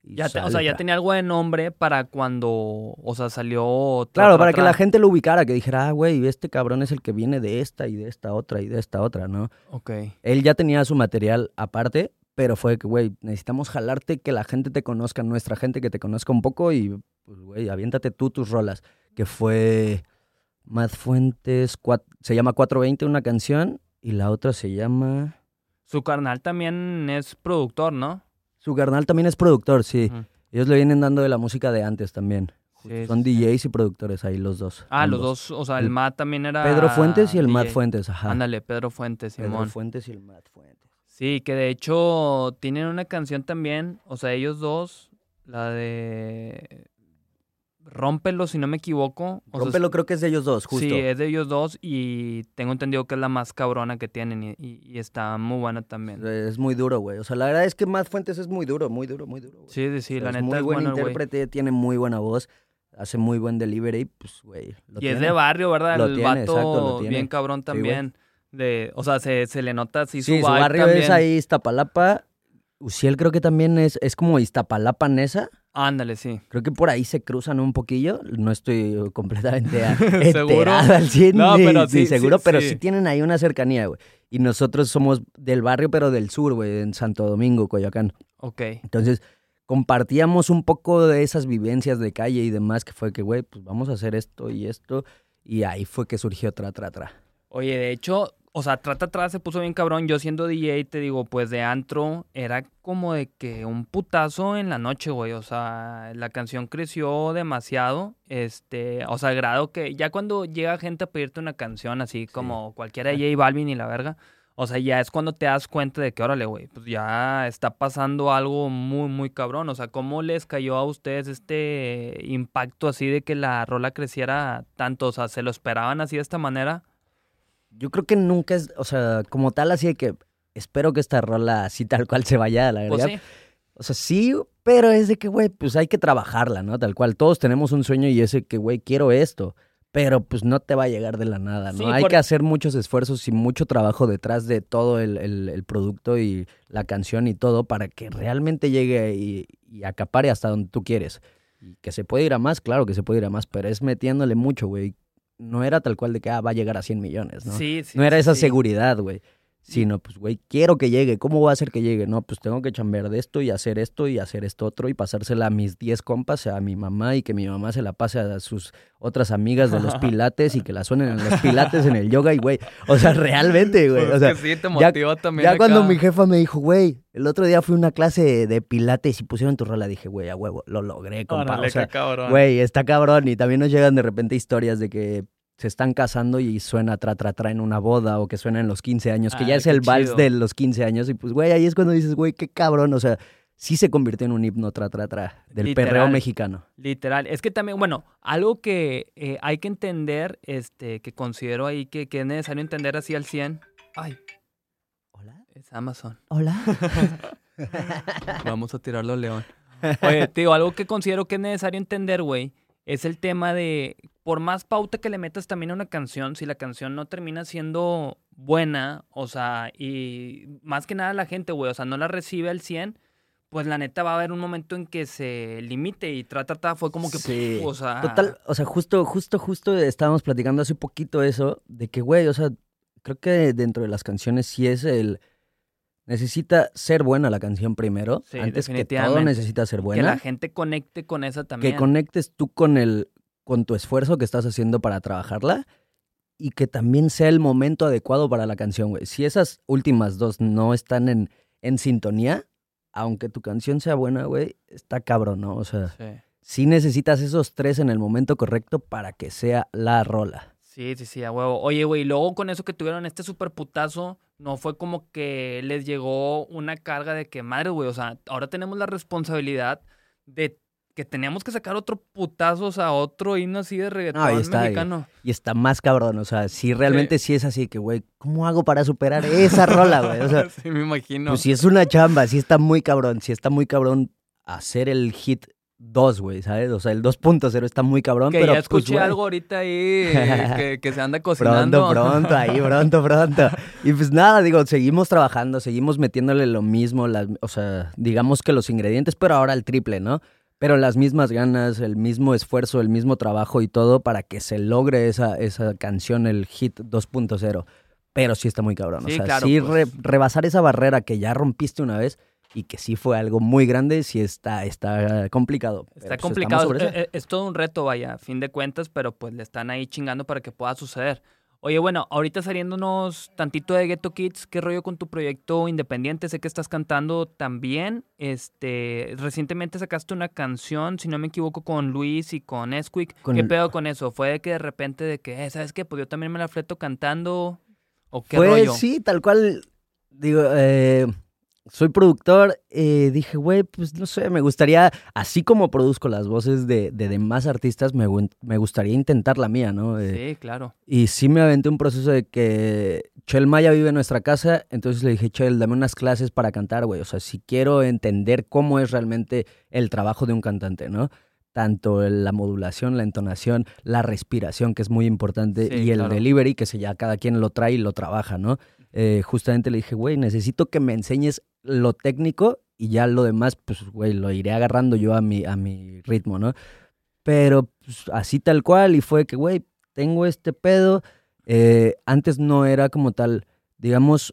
Y Ya te- o sea, ya tenía algo de nombre para cuando, o sea, salió... Tra, Claro, para que la gente lo ubicara, que dijera, ah, güey, este cabrón es el que viene de esta y de esta otra y de esta otra, ¿no? Ok. Él ya tenía su material aparte, pero fue que, güey, necesitamos jalarte, que la gente te conozca, nuestra gente que te conozca un poco y, pues, güey, aviéntate tú tus rolas. Que fue Matt Fuentes, se llama 420 una canción y la otra se llama... Su carnal también es productor, ¿no? Su carnal también es productor, sí. Ellos le vienen dando de la música de antes también. Sí, Son sí. DJs y productores ahí los dos. Ah, los dos, o sea, el Matt también era... Pedro Fuentes y el Matt DJ. Fuentes, ajá. Ándale, Pedro Fuentes, Pedro Simón. Fuentes y el Matt Fuentes. Sí, que de hecho tienen una canción también, o sea, ellos dos, la de Rómpelo, si no me equivoco. O sea, Rómpelo creo que es de ellos dos, justo. Sí, es de ellos dos y tengo entendido que es la más cabrona que tienen y, y- y está muy buena también. Es muy duro, güey. O sea, la verdad es que Matt Fuentes es muy duro, muy duro, muy duro. Sí, sí, sí, O sea, la es neta muy es buen bueno el güey. intérprete, tiene muy buena voz, hace muy buen delivery, pues, güey. Y es de barrio, ¿verdad? Lo el tiene, vato exacto, lo tiene. bien cabrón también. de, o sea, se, se le nota así Sí, su su vibe barrio también. es ahí Iztapalapa. Uciel creo que también es, es como Iztapalapa Nesa. Ándale, sí. Creo que por ahí se cruzan un poquillo. No estoy completamente [LAUGHS] ¿Seguro? al 100 No, pero sí, sí, seguro, pero sí. sí tienen ahí una cercanía, güey. Y nosotros somos del barrio, pero del sur, güey, en Santo Domingo, Coyoacán. Ok. Entonces, compartíamos un poco de esas vivencias de calle y demás, que fue que, güey, pues vamos a hacer esto y esto. Y ahí fue que surgió Tra Tra Tra. Oye, de hecho, o sea, trata atrás se puso bien cabrón. Yo siendo DJ, te digo, pues de antro, era como de que un putazo en la noche, güey. O sea, la canción creció demasiado. Este, o sea, grado que ya cuando llega gente a pedirte una canción así como cualquiera de J Balvin y la verga. O sea, ya es cuando te das cuenta de que, órale, güey, pues ya está pasando algo muy, muy cabrón. O sea, ¿cómo les cayó a ustedes este impacto así de que la rola creciera tanto? O sea, ¿se lo esperaban así de esta manera? Yo creo que nunca es, o sea, como tal, así de que espero que esta rola así tal cual se vaya, la Pues verdad. sí. O sea, sí, pero es de que, güey, pues hay que trabajarla, ¿no? Tal cual. Todos tenemos un sueño y ese que, güey, quiero esto. Pero pues no te va a llegar de la nada, ¿no? Sí, hay por- que hacer muchos esfuerzos y mucho trabajo detrás de todo el, el- el producto y la canción y todo para que realmente llegue y, y acapare hasta donde tú quieres. Y que se puede ir a más, claro que se puede ir a más, pero es metiéndole mucho, güey. No era tal cual de que ah, va a llegar a 100 millones, ¿no? Sí, sí. no era sí, esa sí. seguridad, güey. Sino, pues, güey, quiero que llegue. ¿Cómo voy a hacer que llegue? No, pues tengo que chambear de esto y hacer esto y hacer esto otro y pasársela a mis 10 compas, a mi mamá y que mi mamá se la pase a sus otras amigas de los [LAUGHS] pilates y que la suenen en los pilates, en el yoga y, güey, o sea, realmente, güey. Pues O sea, que sí, te ya- motivó también. ya acá. cuando mi jefa me dijo, güey, el otro día fui a una clase de pilates y pusieron tu rola, dije, güey, a huevo, lo logré, compa. Órale, o sea, cabrón. Güey, está cabrón. Y también nos llegan de repente historias de que se están casando y suena tra, tra, tra en una boda o que suena en los 15 años, que ya Ay, es el vals chido. de los 15 años. Y pues, güey, ahí es cuando dices, güey, qué cabrón. O sea, sí se convirtió en un himno tra, tra, tra del Literal. perreo mexicano. Literal. Es que también, bueno, algo que eh, hay que entender, este, que considero ahí que, que es necesario entender así al 100. Ay, Hola. es Amazon. Hola. [LAUGHS] Vamos a tirarlo león. Oye, digo, algo que considero que es necesario entender, güey, es el tema de, por más pauta que le metas también a una canción, si la canción no termina siendo buena, o sea, y más que nada la gente, güey, o sea, no la recibe al 100, pues la neta va a haber un momento en que se limite y trata, trata, fue como que, Sí. o sea... Total, o sea, justo, justo, justo estábamos platicando hace poquito eso, de que, güey, o sea, creo que dentro de las canciones sí es el... Necesita ser buena la canción primero. Sí, antes que todo necesita ser buena. Que la gente conecte con esa también. que conectes tú con el con tu esfuerzo que estás haciendo para trabajarla y que también sea el momento adecuado para la canción, güey. Si esas últimas dos no están en, en sintonía, aunque tu canción sea buena, güey, está cabrón, ¿no? O sea, Sí. sí necesitas esos tres en el momento correcto para que sea la rola. Sí, sí, sí, a huevo. Oye, güey, luego con eso que tuvieron este super putazo, no fue como que les llegó una carga de que, madre, güey, o sea, ahora tenemos la responsabilidad de que teníamos que sacar otro putazo, o sea, otro himno así de reggaetón ahí está, mexicano. Y está más cabrón, o sea, si realmente sí, es así que, güey, ¿cómo hago para superar esa rola, güey? O sea, [LAUGHS] sí, me imagino. Pues si es una chamba, sí está muy cabrón, sí está muy cabrón hacer el hit 2, güey, ¿sabes? O sea, el 2.0 está muy cabrón, que pero ya escuché pues, güey, algo ahorita ahí [LAUGHS] que, que se anda cocinando. Pronto, pronto, ahí, [LAUGHS] pronto, pronto. Y pues nada, digo, seguimos trabajando, seguimos metiéndole lo mismo, las, o sea, digamos que los ingredientes, pero ahora el triple, ¿no? Pero las mismas ganas, el mismo esfuerzo, el mismo trabajo y todo para que se logre esa, esa canción, el hit 2.0. Pero sí está muy cabrón. Sí, o sea, claro, sí pues. re- rebasar esa barrera que ya rompiste una vez y que sí fue algo muy grande, sí está, está complicado. Está pues, complicado, es, eso. es- es todo un reto, vaya, a fin de cuentas, pero pues le están ahí chingando para que pueda suceder. Oye, bueno, ahorita saliéndonos tantito de Ghetto Kids, ¿qué rollo con tu proyecto independiente? Sé que estás cantando también. Este, recientemente sacaste una canción, si no me equivoco, con Luis y con Esquick. Con ¿Qué pedo con eso? ¿Fue de que de repente de que, eh, ¿sabes qué? Pues yo también me la fleto cantando. ¿O qué Pues rollo? sí, tal cual. Digo, eh, soy productor. eh, dije, güey, pues no sé, me gustaría, así como produzco las voces de, de demás artistas, me, me gustaría intentar la mía, ¿no? Eh, Sí, claro. Y sí me aventé un proceso de que Chel Maya vive en nuestra casa, entonces le dije, Chel, dame unas clases para cantar, güey. O sea, si quiero entender cómo es realmente el trabajo de un cantante, ¿no? Tanto la modulación, la entonación, la respiración, que es muy importante, Sí, y el claro. delivery, que se ya cada quien lo trae y lo trabaja, ¿no? Eh, justamente le dije, güey, necesito que me enseñes lo técnico y ya lo demás, pues, güey, lo iré agarrando yo a mi, a mi ritmo, ¿no? Pero pues, así tal cual, y fue que, güey, tengo este pedo. Eh, antes no era como tal, digamos,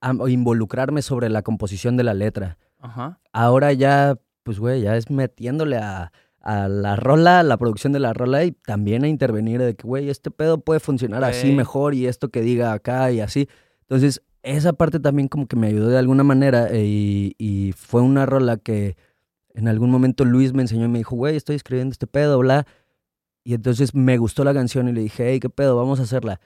am- involucrarme sobre la composición de la letra. Ajá. Ahora ya, pues, güey, ya es metiéndole a, a la rola, a la producción de la rola y también a intervenir de que, güey, este pedo puede funcionar así mejor y esto que diga acá y así. Entonces, esa parte también como que me ayudó de alguna manera eh, y, fue una rola que en algún momento Luis me enseñó y me dijo, güey, estoy escribiendo este pedo, bla. Y entonces me gustó la canción y le dije, hey, ¿qué pedo? Vamos a hacerla.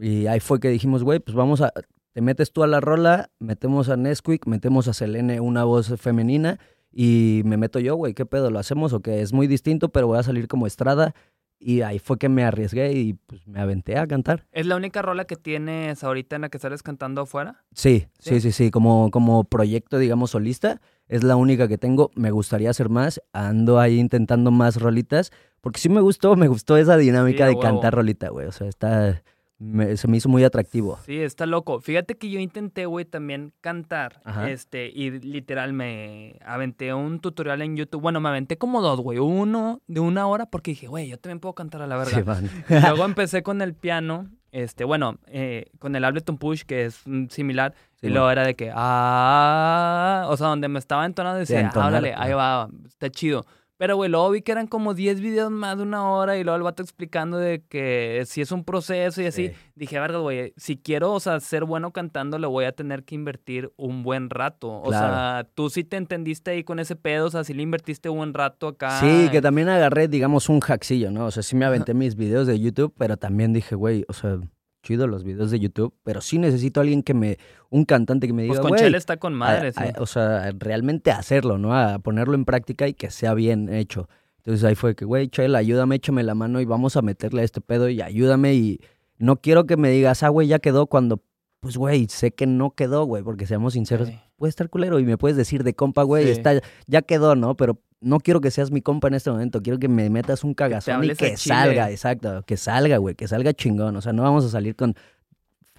Y ahí fue que dijimos, güey, pues vamos a... te metes tú a la rola, metemos a Nesquik, metemos a Selene una voz femenina y me meto yo, güey, ¿qué pedo? ¿Lo hacemos o qué? Es muy distinto, pero voy a salir como estrada. Y ahí fue que me arriesgué y pues me aventé a cantar. ¿Es la única rola que tienes ahorita en la que sales cantando afuera? Sí, sí, sí, sí, Como, como proyecto, digamos, solista, es la única que tengo. Me gustaría hacer más. Ando ahí intentando más rolitas. Porque sí me gustó, me gustó esa dinámica de cantar rolita, güey. O sea, está, se me hizo muy atractivo. Sí, está loco. Fíjate que yo intenté, güey, también cantar. Este, y literal me aventé un tutorial en YouTube. Bueno, me aventé como dos, güey. Uno de una hora porque dije, güey, yo también puedo cantar a la verga. Luego [LAUGHS] empecé con el piano. Este, bueno, eh, con el Ableton Push, que es similar. y luego era de que, ah, o sea, donde me estaba entonando, decía, háblale, ahí va, está chido. Pero, güey, luego vi que eran como 10 videos más de una hora y luego el vato explicando de que si es un proceso y así. Dije, verga, güey, si quiero, o sea, ser bueno cantando, le voy a tener que invertir un buen rato. O sea, tú sí te entendiste ahí con ese pedo, o sea, sí le invertiste un buen rato acá. Sí, que también agarré, digamos, un hacksillo, ¿no? O sea, sí me aventé mis videos de YouTube, pero también dije, güey, o sea, chido los videos de YouTube, pero sí necesito a alguien que me, un cantante que me diga, pues con Chele está con madre, sí. o sea, realmente hacerlo, ¿no? A ponerlo en práctica y que sea bien hecho. Entonces ahí fue que, güey, Chele, ayúdame, échame la mano y vamos a meterle a este pedo y ayúdame y no quiero que me digas, ah, güey, ya quedó cuando, pues, güey, sé que no quedó, güey, porque seamos sinceros, puede estar culero y me puedes decir de compa, güey, está, ya quedó, ¿no? Pero no quiero que seas mi compa en este momento, quiero que me metas un cagazón y que salga, exacto, que salga, güey, que salga chingón. O sea, no vamos a salir con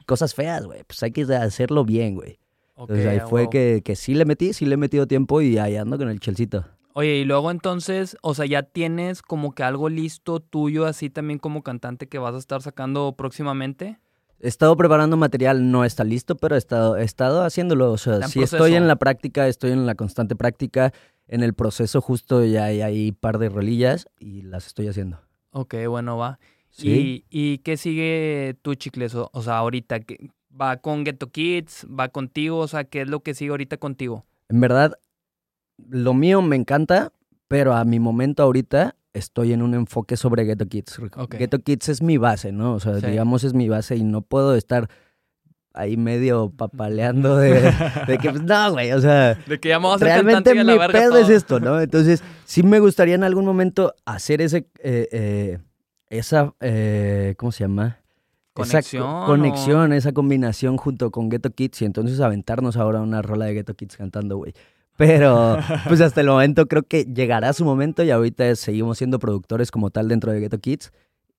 cosas feas, güey. Pues hay que hacerlo bien, güey. entonces ahí fue que, que, sí le metí, sí le he metido tiempo y ahí ando con el chelcito. Oye, y luego entonces, o sea, ya tienes como que algo listo tuyo, así también como cantante que vas a estar sacando próximamente. He estado preparando material, no está listo, pero he estado, he estado haciéndolo. O sea, sí estoy en la práctica, estoy en la constante práctica en el proceso justo ya hay, un par de rolillas y las estoy haciendo. Ok, bueno, va. ¿Sí? ¿Y, qué sigue tu chicles? O, sea, ahorita, ¿va con Ghetto Kids? ¿Va contigo? O sea, ¿qué es lo que sigue ahorita contigo? En verdad, lo mío me encanta, pero a mi momento ahorita estoy en un enfoque sobre Ghetto Kids. Ghetto Kids es mi base, ¿no? O sea, digamos es mi base y no puedo estar ahí medio papaleando de, que, pues, no, güey, o sea, de que ya a realmente mi pedo es esto, ¿no? Entonces, sí me gustaría en algún momento hacer ese, eh, eh, esa, eh, ¿cómo se llama? Conexión. Esa conexión, esa combinación junto con Ghetto Kids y entonces aventarnos ahora una rola de Ghetto Kids cantando, güey. Pero, pues hasta el momento creo que llegará su momento y ahorita seguimos siendo productores como tal dentro de Ghetto Kids.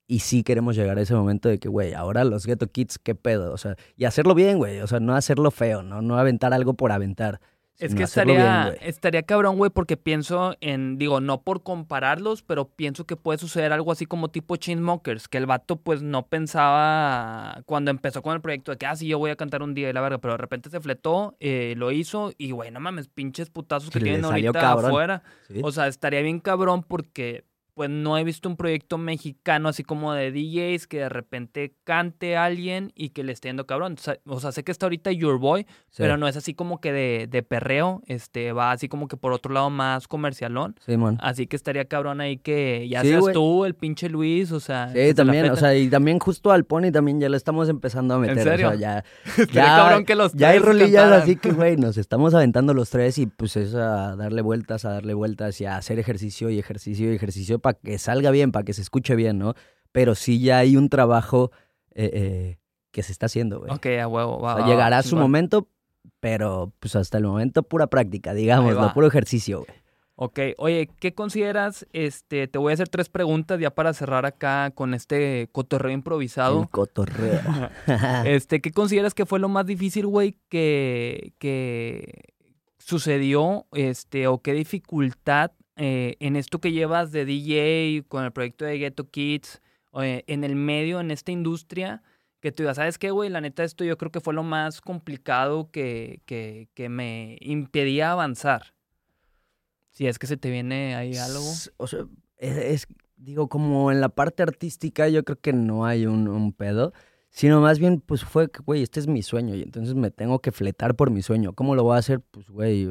Y sí queremos llegar a ese momento de que, güey, ahora los Ghetto Kids, ¿qué pedo? O sea, y hacerlo bien, güey. O sea, no hacerlo feo, ¿no? No aventar algo por aventar. Es que estaría, estaría cabrón, güey, porque pienso en, digo, no por compararlos, pero pienso que puede suceder algo así como tipo Chainsmokers, que el vato pues no pensaba cuando empezó con el proyecto de que, ah, sí, yo voy a cantar un día y la verga, pero de repente se fletó, eh, lo hizo y, güey, no mames, pinches putazos que tienen ahorita afuera. O sea, estaría bien cabrón porque pues no he visto un proyecto mexicano así como de DJs que de repente cante a alguien y que le esté yendo cabrón. O sea, sé que está ahorita Your Boy, pero no es así como que de, de, perreo, este, va así como que por otro lado más comercialón. Sí, man. Así que estaría cabrón ahí que ya seas tú, el pinche Luis, o sea. Sí, también, o sea, y también justo al Pony también ya le estamos empezando a meter. ¿En serio? O sea, ya, [LAUGHS] ya, cabrón que los ya hay rolillas así que, güey, nos estamos aventando los tres y pues es a darle vueltas, a darle vueltas y a hacer ejercicio y ejercicio y ejercicio para que salga bien, para que se escuche bien, ¿no? Pero sí ya hay un trabajo eh, eh, que se está haciendo, güey. Ok, a huevo, va, Llegará su momento, pero pues hasta el momento pura práctica, digamos, no puro ejercicio, güey. Ok, oye, ¿qué consideras? Este, te voy a hacer tres preguntas ya para cerrar acá con este cotorreo improvisado. El cotorreo. [LAUGHS] este, ¿qué consideras que fue lo más difícil, güey, que, que sucedió? Este, o qué dificultad eh, en esto que llevas de DJ con el proyecto de Ghetto Kids, eh, en el medio, en esta industria, que tú digas, ¿sabes qué, güey? La neta, esto yo creo que fue lo más complicado que, que, me impedía avanzar. Si es que se te viene ahí algo. O sea, es, digo, como en la parte artística, yo creo que no hay un, un pedo sino más bien, pues fue que, güey, este es mi sueño y entonces me tengo que fletar por mi sueño. ¿Cómo lo voy a hacer? Pues, güey,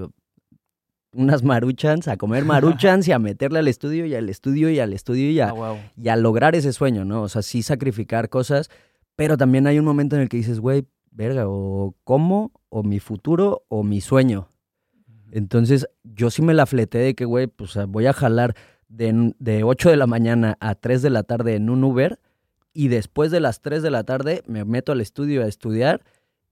unas maruchans, a comer maruchans y a meterle al estudio y al estudio y al estudio y a, ah, y a lograr ese sueño, ¿no? O sea, sí sacrificar cosas, pero también hay un momento en el que dices, güey, verga, o cómo, o mi futuro, o mi sueño. Entonces, yo sí me la fleté de que, güey, pues voy a jalar de, de 8 de la mañana a 3 de la tarde en un Uber y después de las 3 de la tarde me meto al estudio a estudiar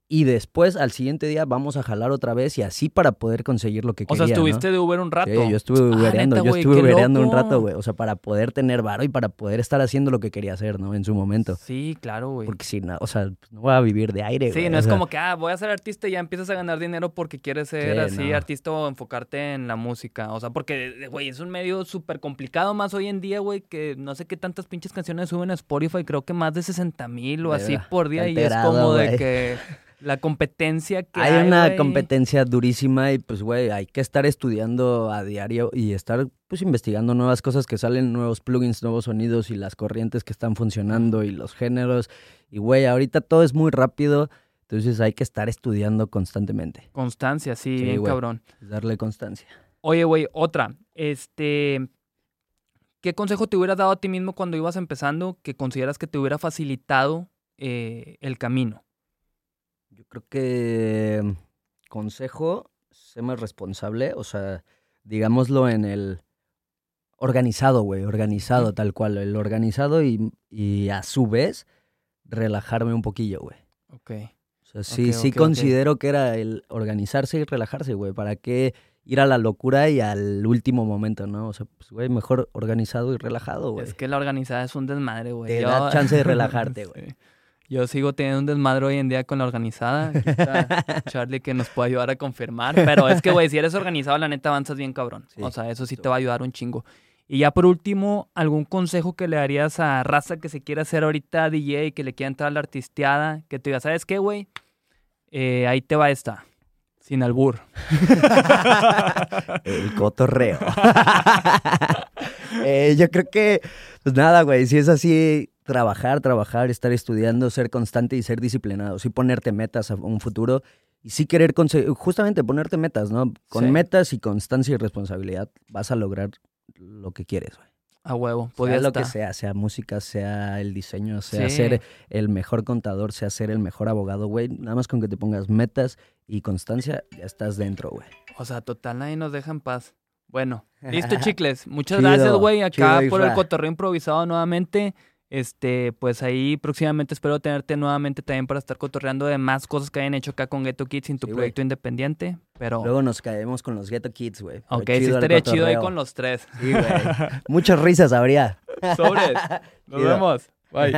y después al siguiente día vamos a jalar otra vez y así para poder conseguir lo que quería. O sea, estuviste de Uber un rato. Sí, yo estuve Ah, Ubereando, neta, yo estuve qué Ubereando un rato, güey. O sea, para poder tener varo y para poder estar haciendo lo que quería hacer, ¿no? En su momento. Sí, claro, güey. Porque si no, o sea, pues, no voy a vivir de aire, Sí, güey, no o es como que, ah, voy a ser artista y ya empiezas a ganar dinero porque quieres ser Sí, así no. artista o enfocarte en la música. O sea, porque, güey, es un medio súper complicado más hoy en día, güey, que no sé qué tantas pinches canciones suben a Spotify, creo que más de 60 mil o así por día. Y es como de que [LAUGHS] la competencia que hay. Hay una competencia durísima y pues, güey, hay que estar estudiando a diario y estar pues investigando nuevas cosas que salen, nuevos plugins, nuevos sonidos y las corrientes que están funcionando y los géneros. Y, güey, ahorita todo es muy rápido, entonces hay que estar estudiando constantemente, Constancia, sí, Sí, bien cabrón. darle constancia. Oye, güey, otra. Este. ¿Qué consejo te hubieras dado a ti mismo cuando ibas empezando que consideras que te hubiera facilitado eh, el camino? Creo que mm, consejo, sé más responsable, o sea, digámoslo en el organizado, güey, organizado tal cual, el organizado y, y a su vez relajarme un poquillo, güey. Ok. O sea, sí, sí considero que era el organizarse y relajarse, güey. ¿Para qué ir a la locura y al último momento, no? O sea, pues, güey, mejor organizado y relajado, güey. Es que la organizada es un desmadre, güey. Te Yo- da chance de [LAUGHS] relajarte, güey. Sí. Yo sigo teniendo un desmadre hoy en día con la organizada. Aquí está [LAUGHS] Charlie que nos puede ayudar a confirmar. Pero es que, güey, si eres organizado, la neta avanzas bien cabrón. Sí, o sea, eso sí sí. te va a ayudar un chingo. Y ya por último, ¿algún consejo que le darías a raza que se quiera hacer ahorita DJ y que le quiera entrar a la artisteada? Que te diga, ¿sabes qué, güey? Eh, ahí te va esta. Sin albur. [LAUGHS] El cotorreo. [LAUGHS] Eh, yo creo que, pues nada, güey, si es así, trabajar, trabajar, estar estudiando, ser constante y ser disciplinado. Sí ponerte metas a un futuro y sí querer conseguir, justamente ponerte metas, ¿no? Con Sí. metas y constancia y responsabilidad vas a lograr lo que quieres, güey. A huevo. Sea Podía lo estar. que sea, sea música, sea el diseño, sea Sí. ser el mejor contador, sea ser el mejor abogado, güey. Nada más con que te pongas metas y constancia, ya estás dentro, güey. O sea, total, nadie nos deja en paz. Bueno, [LAUGHS] listo, chicles. Muchas Chido, gracias, güey. Acá por el cotorreo improvisado nuevamente. Este, pues ahí próximamente espero tenerte nuevamente también para estar cotorreando de más cosas que hayan hecho acá con Ghetto Kids en tu Sí, proyecto independiente. Pero, Luego nos caemos con los Ghetto Kids, güey. Ok, sí estaría chido ahí con los tres. Sí, güey. [LAUGHS] Muchas risas habría. Sobres. [LAUGHS] Nos Chido. vemos. Bye.